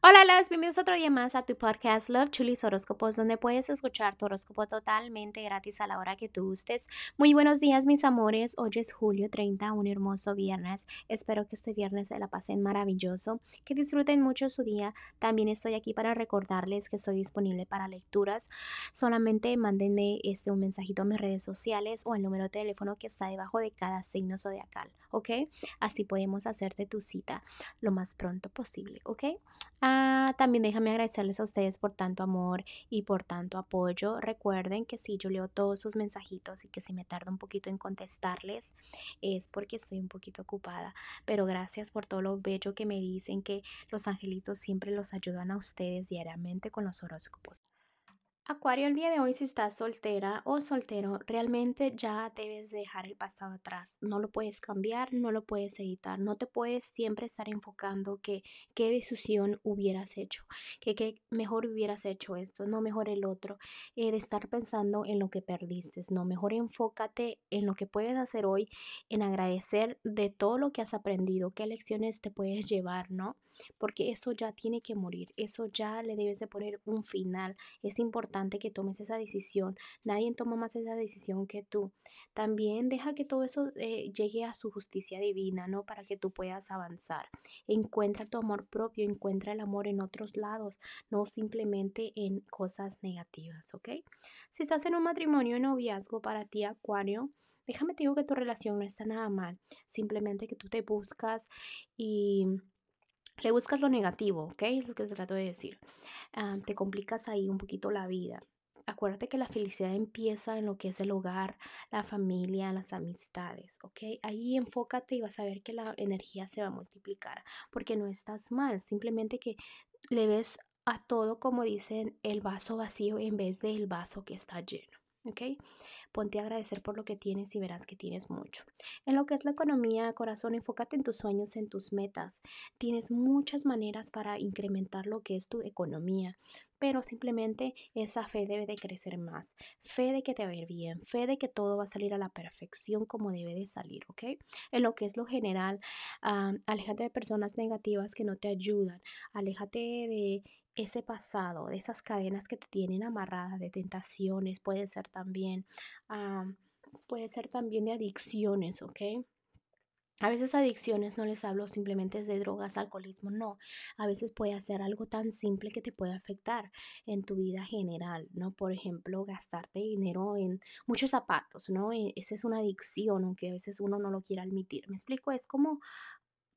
Hola, las bienvenidos otro día más a tu podcast Love Chulis Horóscopos, donde puedes escuchar tu horóscopo totalmente gratis a la hora que tú gustes. Muy buenos días, mis amores. Hoy es julio 30, un hermoso viernes. Espero que este viernes se la pasen maravilloso, que disfruten mucho su día. También estoy aquí para recordarles que estoy disponible para lecturas. Solamente mándenme este un mensajito a mis redes sociales o al número de teléfono que está debajo de cada signo zodiacal, ¿ok? Así podemos hacerte tu cita lo más pronto posible, ¿ok? Ah, también déjame agradecerles a ustedes por tanto amor y por tanto apoyo. Recuerden que si yo leo todos sus mensajitos y que si me tarda un poquito en contestarles es porque estoy un poquito ocupada. Pero gracias por todo lo bello que me dicen que los angelitos siempre los ayudan a ustedes diariamente con los horóscopos. Acuario, el día de hoy si estás soltera o soltero, realmente ya debes dejar el pasado atrás. No lo puedes cambiar, no lo puedes editar, no te puedes siempre estar enfocando que qué decisión hubieras hecho, que qué mejor hubieras hecho esto, no mejor el otro, eh, de estar pensando en lo que perdiste, no, mejor enfócate en lo que puedes hacer hoy, en agradecer de todo lo que has aprendido, qué lecciones te puedes llevar, ¿no? Porque eso ya tiene que morir, eso ya le debes de poner un final, es importante que tomes esa decisión. Nadie toma más esa decisión que tú. También deja que todo eso eh, llegue a su justicia divina, ¿no? Para que tú puedas avanzar. Encuentra tu amor propio, encuentra el amor en otros lados, no simplemente en cosas negativas, ¿ok? Si estás en un matrimonio en noviazgo para ti, Acuario, déjame te digo que tu relación no está nada mal. Simplemente que tú te buscas y le buscas lo negativo, ¿ok? Es lo que te trato de decir. Ah, te complicas ahí un poquito la vida. Acuérdate que la felicidad empieza en lo que es el hogar, la familia, las amistades, ¿ok? Ahí enfócate y vas a ver que la energía se va a multiplicar, porque no estás mal, simplemente que le ves a todo como dicen el vaso vacío en vez del vaso que está lleno, ¿ok? Ponte a agradecer por lo que tienes y verás que tienes mucho. En lo que es la economía, corazón, enfócate en tus sueños, en tus metas. Tienes muchas maneras para incrementar lo que es tu economía, pero simplemente esa fe debe de crecer más. Fe de que te va a ir bien, fe de que todo va a salir a la perfección como debe de salir, ¿ok? En lo que es lo general, uh, aléjate de personas negativas que no te ayudan, aléjate de ese pasado, de esas cadenas que te tienen amarradas, de tentaciones, puede ser también, puede ser también de adicciones, ¿ok? A veces adicciones no les hablo simplemente de drogas, alcoholismo, no. A veces puede ser algo tan simple que te puede afectar en tu vida general, ¿no? Por ejemplo, gastarte dinero en muchos zapatos, ¿no? E, esa es una adicción, aunque a veces uno no lo quiera admitir. Me explico, es como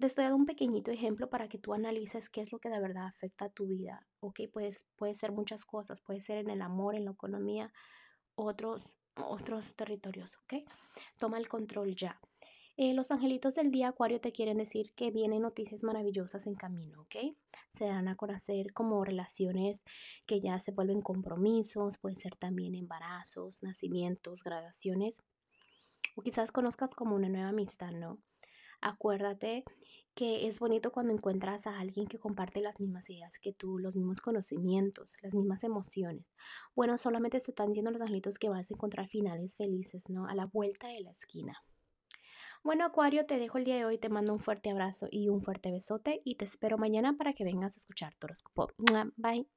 te estoy dando un pequeñito ejemplo para que tú analices qué es lo que de verdad afecta a tu vida. Ok, pues, puede ser muchas cosas, puede ser en el amor, en la economía, otros, otros territorios. Ok, toma el control ya. Eh, los angelitos del día Acuario te quieren decir que vienen noticias maravillosas en camino, ¿ok? Se dan a conocer como relaciones que ya se vuelven compromisos, puede ser también embarazos, nacimientos, graduaciones, o quizás conozcas como una nueva amistad, ¿no? Acuérdate que es bonito cuando encuentras a alguien que comparte las mismas ideas que tú, los mismos conocimientos, las mismas emociones. Bueno, solamente se están diciendo los angelitos que vas a encontrar finales felices, ¿no? A la vuelta de la esquina. Bueno, Acuario, te dejo el día de hoy, te mando un fuerte abrazo y un fuerte besote y te espero mañana para que vengas a escuchar tu horóscopo. Bye.